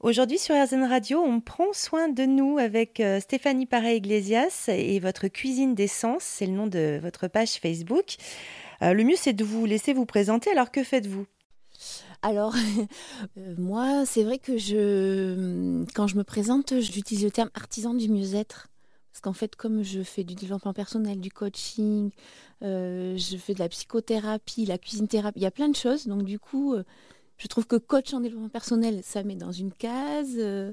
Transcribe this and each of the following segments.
Aujourd'hui sur RZN Radio, on prend soin de nous avec euh, Stéphanie Paré-Iglesias et votre cuisine d'essence, c'est le nom de votre page Facebook. Euh, le mieux c'est de vous laisser vous présenter, alors que faites-vous? Alors, euh, moi, c'est vrai que je, quand je me présente, j'utilise le terme artisan du mieux-être. Parce qu'en fait, comme je fais du développement personnel, du coaching, je fais de la psychothérapie, la cuisine thérapie, il y a plein de choses. Donc, du coup, je trouve que coach en développement personnel, ça met dans une case. Euh,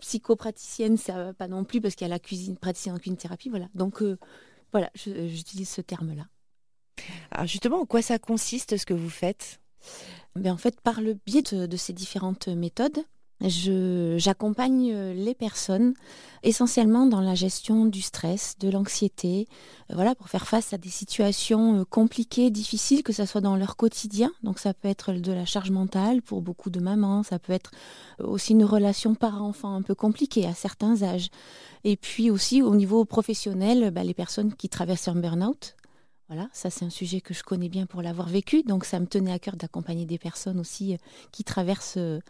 psychopraticienne, ça va pas non plus parce qu'il y a la cuisine, praticienne en cuisine thérapie. Voilà. Donc, euh, voilà, j'utilise ce terme-là. Alors, justement, en quoi ça consiste ce que vous faites? Ben, En fait, par le biais de ces différentes méthodes, J'accompagne euh, les personnes essentiellement dans la gestion du stress, de l'anxiété, euh, voilà, pour faire face à des situations euh, compliquées, difficiles, que ce soit dans leur quotidien. Donc ça peut être de la charge mentale pour beaucoup de mamans, ça peut être aussi une relation parent-enfant un peu compliquée à certains âges. Et puis aussi au niveau professionnel, bah, les personnes qui traversent un burn-out, voilà, ça c'est un sujet que je connais bien pour l'avoir vécu, donc ça me tenait à cœur d'accompagner des personnes aussi euh, qui traversent euh,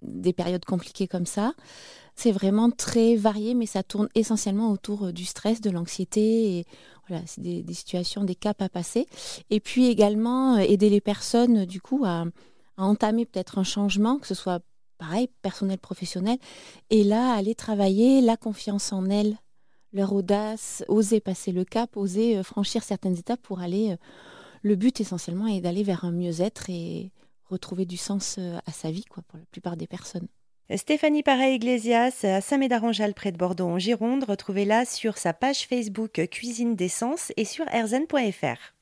des périodes compliquées comme ça. C'est vraiment très varié, mais ça tourne essentiellement autour euh, du stress, de l'anxiété, voilà, des, situations, des caps à passer. Et puis également aider les personnes du coup à entamer peut-être un changement, que ce soit pareil, personnel, professionnel, et là aller travailler la confiance en elles leur audace, oser passer le cap, oser euh, franchir certaines étapes pour aller. Euh, le but essentiellement est d'aller vers un mieux-être et retrouver du sens euh, à sa vie, quoi, pour la plupart des personnes. Stéphanie Paré-Iglesias à Saint-Médard-en-Jalles près de Bordeaux en Gironde. Retrouvez-la sur sa page Facebook Cuisine d'essence et sur erzen.fr.